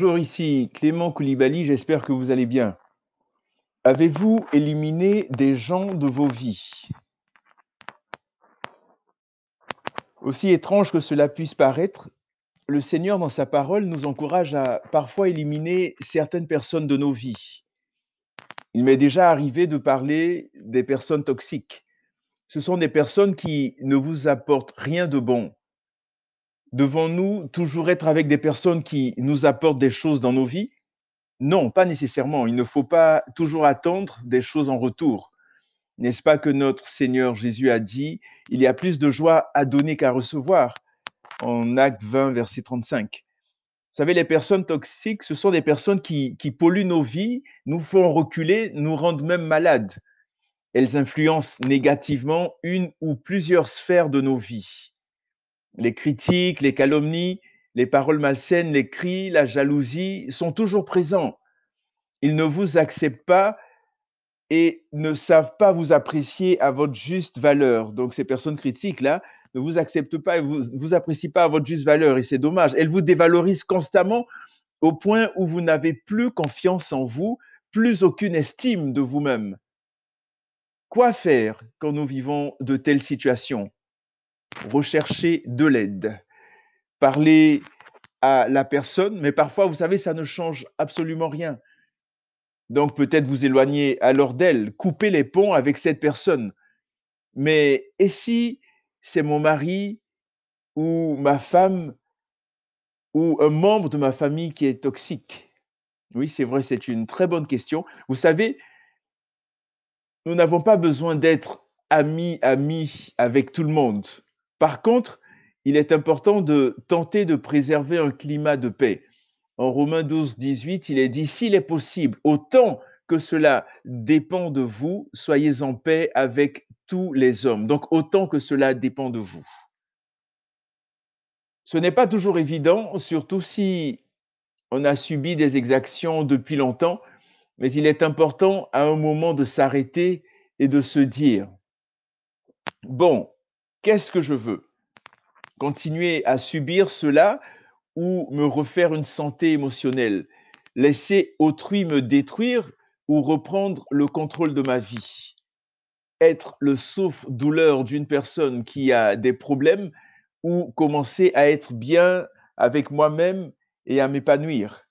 Bonjour, ici Clément Koulibaly, j'espère que vous allez bien. Avez-vous éliminé des gens de vos vies? Aussi étrange que cela puisse paraître, le Seigneur, dans sa parole, nous encourage à parfois éliminer certaines personnes de nos vies. Il m'est déjà arrivé de parler des personnes toxiques. Ce sont des personnes qui ne vous apportent rien de bon. Devons-nous toujours être avec des personnes qui nous apportent des choses dans nos vies? Non, pas nécessairement. Il ne faut pas toujours attendre des choses en retour. N'est-ce pas que notre Seigneur Jésus a dit, il y a plus de joie à donner qu'à recevoir en Acte 20, verset 35. Vous savez, les personnes toxiques, ce sont des personnes qui, qui polluent nos vies, nous font reculer, nous rendent même malades. Elles influencent négativement une ou plusieurs sphères de nos vies. Les critiques, les calomnies, les paroles malsaines, les cris, la jalousie sont toujours présents. Ils ne vous acceptent pas et ne savent pas vous apprécier à votre juste valeur. Donc ces personnes critiques-là ne vous acceptent pas et vous vous apprécient pas à votre juste valeur et c'est dommage. Elles vous dévalorisent constamment au point où vous n'avez plus confiance en vous, plus aucune estime de vous-même. Quoi faire quand nous vivons de telles situations? Rechercher de l'aide. Parler à la personne, mais parfois, vous savez, ça ne change absolument rien. Donc peut-être vous éloigner alors d'elle, couper les ponts avec cette personne. Mais et si c'est mon mari ou ma femme ou un membre de ma famille qui est toxique? Oui, c'est vrai, c'est une très bonne question. Vous savez, nous n'avons pas besoin d'être amis, amis avec tout le monde. Par contre, il est important de tenter de préserver un climat de paix. En Romains 12, 18, il est dit, s'il est possible, autant que cela dépend de vous, soyez en paix avec tous les hommes. Donc, autant que cela dépend de vous. Ce n'est pas toujours évident, surtout si on a subi des exactions depuis longtemps, mais il est important à un moment de s'arrêter et de se dire, bon, qu'est-ce que je veux? Continuer à subir cela ou me refaire une santé émotionnelle? Laisser autrui me détruire ou reprendre le contrôle de ma vie? Être le souffre-douleur d'une personne qui a des problèmes ou commencer à être bien avec moi-même et à m'épanouir?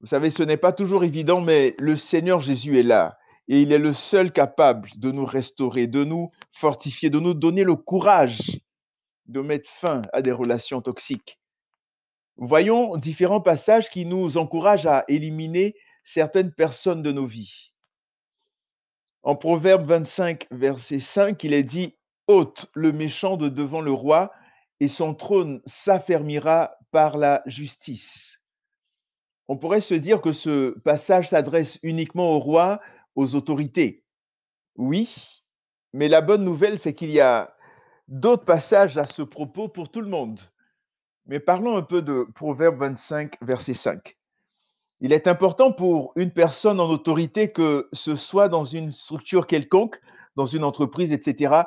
Vous savez, ce n'est pas toujours évident, mais le Seigneur Jésus est là et il est le seul capable de nous restaurer, de nous fortifier, de nous donner le courage de mettre fin à des relations toxiques. Voyons différents passages qui nous encouragent à éliminer certaines personnes de nos vies. En Proverbe 25, verset 5, il est dit ôte le méchant de devant le roi, et son trône s'affermira par la justice. On pourrait se dire que ce passage s'adresse uniquement au roi, aux autorités. Oui, mais la bonne nouvelle, c'est qu'il y a d'autres passages à ce propos pour tout le monde. Mais parlons un peu de Proverbe 25, verset 5. Il est important pour une personne en autorité, que ce soit dans une structure quelconque, dans une entreprise, etc.,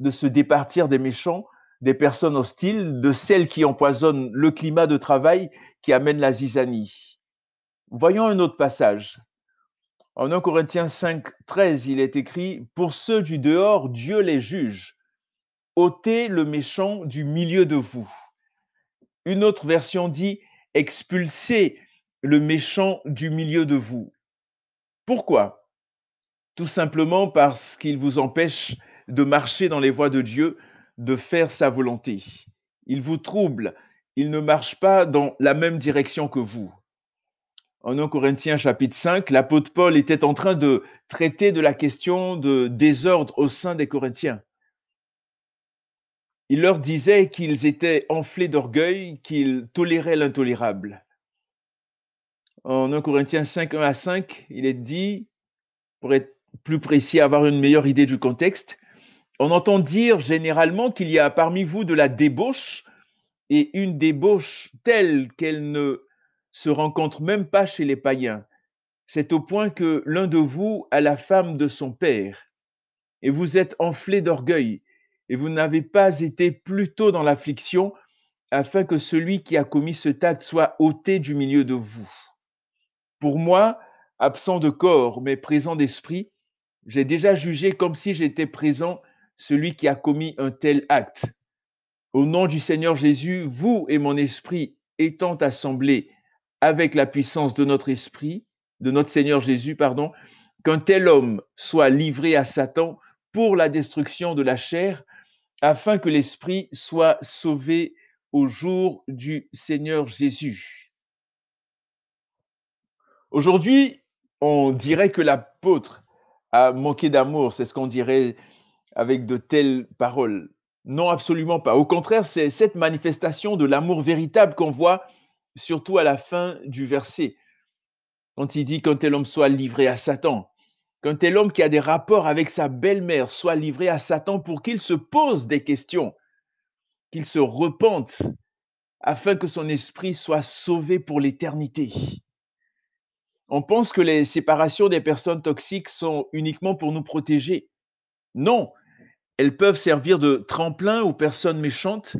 de se départir des méchants, des personnes hostiles, de celles qui empoisonnent le climat de travail, qui amènent la zizanie. Voyons un autre passage. En 1 Corinthiens 5, 13, il est écrit Pour ceux du dehors, Dieu les juge. ôtez le méchant du milieu de vous. Une autre version dit Expulsez le méchant du milieu de vous. Pourquoi? Tout simplement parce qu'il vous empêche de marcher dans les voies de Dieu, de faire sa volonté. Il vous trouble, il ne marche pas dans la même direction que vous. En 1 Corinthiens chapitre 5, l'apôtre Paul était en train de traiter de la question de désordre au sein des Corinthiens. Il leur disait qu'ils étaient enflés d'orgueil, qu'ils toléraient l'intolérable. En 1 Corinthiens 5, 1 à 5, il est dit, pour être plus précis, avoir une meilleure idée du contexte, on entend dire généralement qu'il y a parmi vous de la débauche et une débauche telle qu'elle ne se rencontre même pas chez les païens. C'est au point que l'un de vous a la femme de son père, et vous êtes enflé d'orgueil, et vous n'avez pas été plus tôt dans l'affliction, afin que celui qui a commis cet acte soit ôté du milieu de vous. Pour moi, absent de corps, mais présent d'esprit, j'ai déjà jugé comme si j'étais présent celui qui a commis un tel acte. Au nom du Seigneur Jésus, vous et mon esprit étant assemblés avec la puissance de notre esprit, de notre Seigneur Jésus, pardon, qu'un tel homme soit livré à Satan pour la destruction de la chair, afin que l'esprit soit sauvé au jour du Seigneur Jésus. Aujourd'hui, on dirait que l'apôtre a manqué d'amour, c'est ce qu'on dirait avec de telles paroles. Non, absolument pas. Au contraire, c'est cette manifestation de l'amour véritable qu'on voit surtout à la fin du verset, quand il dit qu'un tel homme soit livré à Satan, qu'un tel homme qui a des rapports avec sa belle-mère soit livré à Satan pour qu'il se pose des questions qu'il se repente afin que son esprit soit sauvé pour l'éternité. On pense que les séparations des personnes toxiques sont uniquement pour nous protéger. Non, elles peuvent servir de tremplin aux personnes méchantes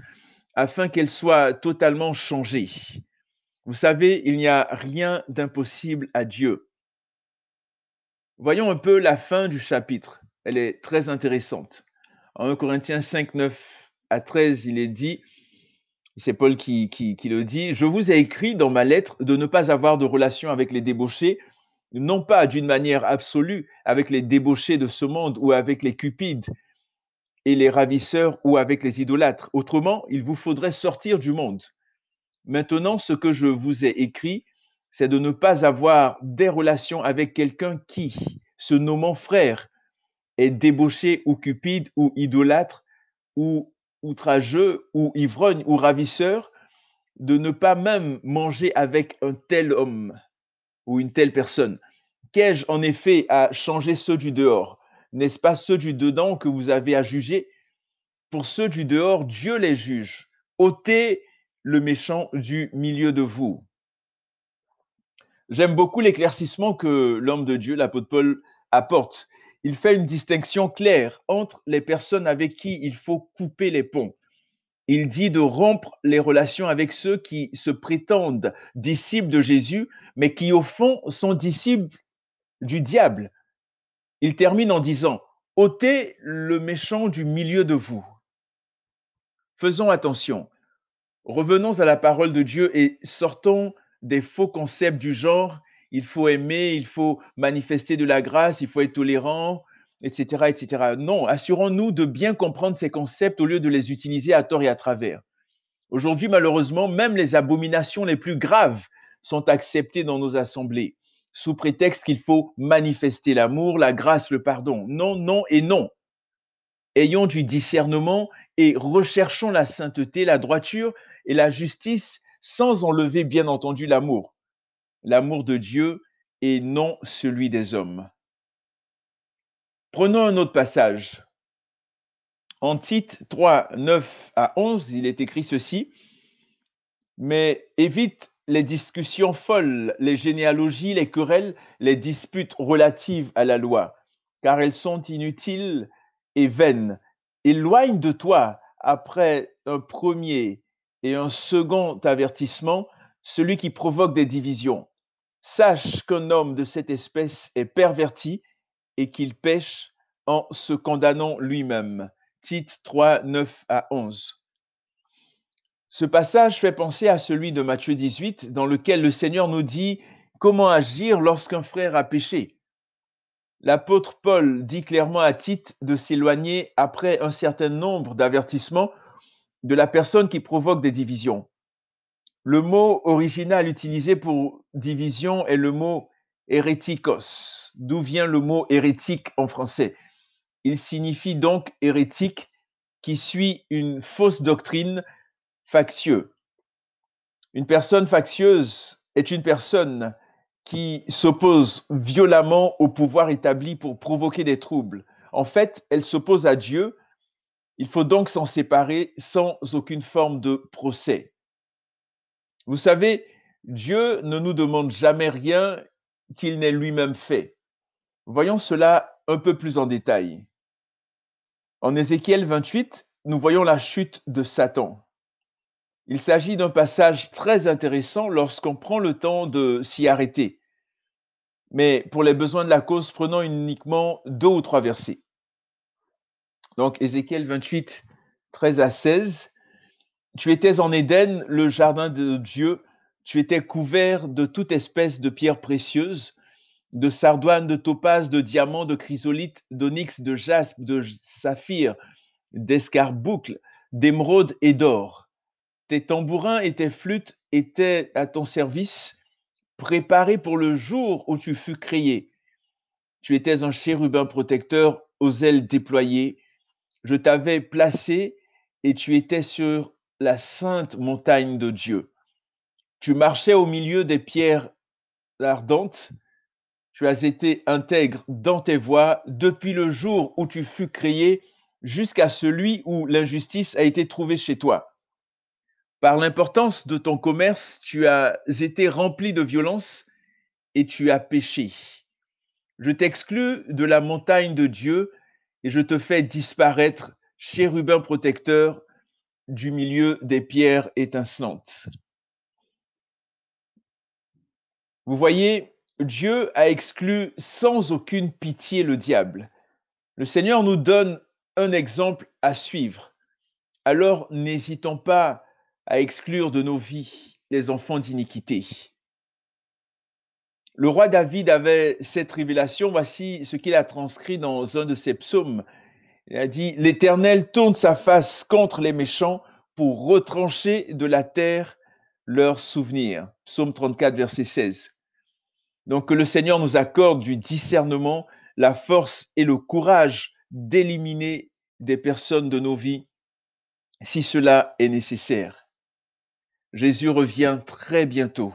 afin qu'elles soient totalement changées. Vous savez, il n'y a rien d'impossible à Dieu. Voyons un peu la fin du chapitre. Elle est très intéressante. En 1 Corinthiens 5, 9 à 13, il est dit, c'est Paul qui, qui, le dit, je vous ai écrit dans ma lettre de ne pas avoir de relation avec les débauchés, non pas d'une manière absolue avec les débauchés de ce monde ou avec les cupides et les ravisseurs ou avec les idolâtres. Autrement, il vous faudrait sortir du monde. Maintenant, ce que je vous ai écrit, c'est de ne pas avoir des relations avec quelqu'un qui, se nommant frère, est débauché ou cupide ou idolâtre ou outrageux ou ivrogne ou ravisseur, de ne pas même manger avec un tel homme ou une telle personne. Qu'ai-je en effet à changer ceux du dehors? N'est-ce pas ceux du dedans que vous avez à juger? Pour ceux du dehors, Dieu les juge. ôtez le méchant du milieu de vous. J'aime beaucoup l'éclaircissement que l'homme de Dieu, l'apôtre Paul, apporte il fait une distinction claire entre les personnes avec qui il faut couper les ponts. Il dit de rompre les relations avec ceux qui se prétendent disciples de Jésus, mais qui au fond sont disciples du diable. Il termine en disant, ôtez le méchant du milieu de vous. Faisons attention. Revenons à la parole de Dieu et sortons des faux concepts du genre il faut aimer, il faut manifester de la grâce, il faut être tolérant, etc. etc. Non, assurons-nous de bien comprendre ces concepts au lieu de les utiliser à tort et à travers. Aujourd'hui, malheureusement, même les abominations les plus graves sont acceptées dans nos assemblées, sous prétexte qu'il faut manifester l'amour, la grâce, le pardon. Non, non et non. Ayons du discernement et recherchons la sainteté, la droiture et la justice sans enlever bien entendu l'amour l'amour de Dieu et non celui des hommes. Prenons un autre passage. En Tite 3, 9 à 11, il est écrit ceci, mais évite les discussions folles, les généalogies, les querelles, les disputes relatives à la loi, car elles sont inutiles et vaines. Éloigne de toi, après un premier et un second avertissement, celui qui provoque des divisions Sache qu'un homme de cette espèce est perverti et qu'il pêche en se condamnant lui-même. Tite 3, 9 à 11. Ce passage fait penser à celui de Matthieu 18, dans lequel le Seigneur nous dit comment agir lorsqu'un frère a péché? L'apôtre Paul dit clairement à Tite de s'éloigner après un certain nombre d'avertissements de la personne qui provoque des divisions. Le mot original utilisé pour division est le mot hérétikos, d'où vient le mot hérétique en français. Il signifie donc hérétique qui suit une fausse doctrine factieux. Une personne factieuse est une personne qui s'oppose violemment au pouvoir établi pour provoquer des troubles. En fait, elle s'oppose à Dieu. Il faut donc s'en séparer sans aucune forme de procès. Vous savez, Dieu ne nous demande jamais rien qu'il n'ait lui-même fait. Voyons cela un peu plus en détail. En Ézéchiel 28, nous voyons la chute de Satan. Il s'agit d'un passage très intéressant lorsqu'on prend le temps de s'y arrêter. Mais pour les besoins de la cause, prenons uniquement deux ou trois versets. Donc Ézéchiel 28, 13 à 16. Tu étais en Éden, le jardin de Dieu. Tu étais couvert de toute espèce de pierres précieuses, de sardoine, de topaz, de diamants, de chrysolite, d'onyx, de jaspe, de saphir, d'escarboucle, d'émeraude et d'or. Tes tambourins et tes flûtes étaient à ton service, préparés pour le jour où tu fus créé. Tu étais un chérubin protecteur aux ailes déployées. Je t'avais placé et tu étais sur la sainte montagne de Dieu. Tu marchais au milieu des pierres ardentes. Tu as été intègre dans tes voies depuis le jour où tu fus créé jusqu'à celui où l'injustice a été trouvée chez toi. Par l'importance de ton commerce, tu as été rempli de violence et tu as péché. Je t'exclus de la montagne de Dieu et je te fais disparaître, chérubin protecteur, du milieu des pierres étincelantes. Vous voyez, Dieu a exclu sans aucune pitié le diable. Le Seigneur nous donne un exemple à suivre. Alors n'hésitons pas à exclure de nos vies les enfants d'iniquité. Le roi David avait cette révélation, voici ce qu'il a transcrit dans un de ses psaumes. Il a dit, L'Éternel tourne sa face contre les méchants pour retrancher de la terre leurs souvenirs. Psaume 34, verset 16. Donc que le Seigneur nous accorde du discernement, la force et le courage d'éliminer des personnes de nos vies si cela est nécessaire. Jésus revient très bientôt.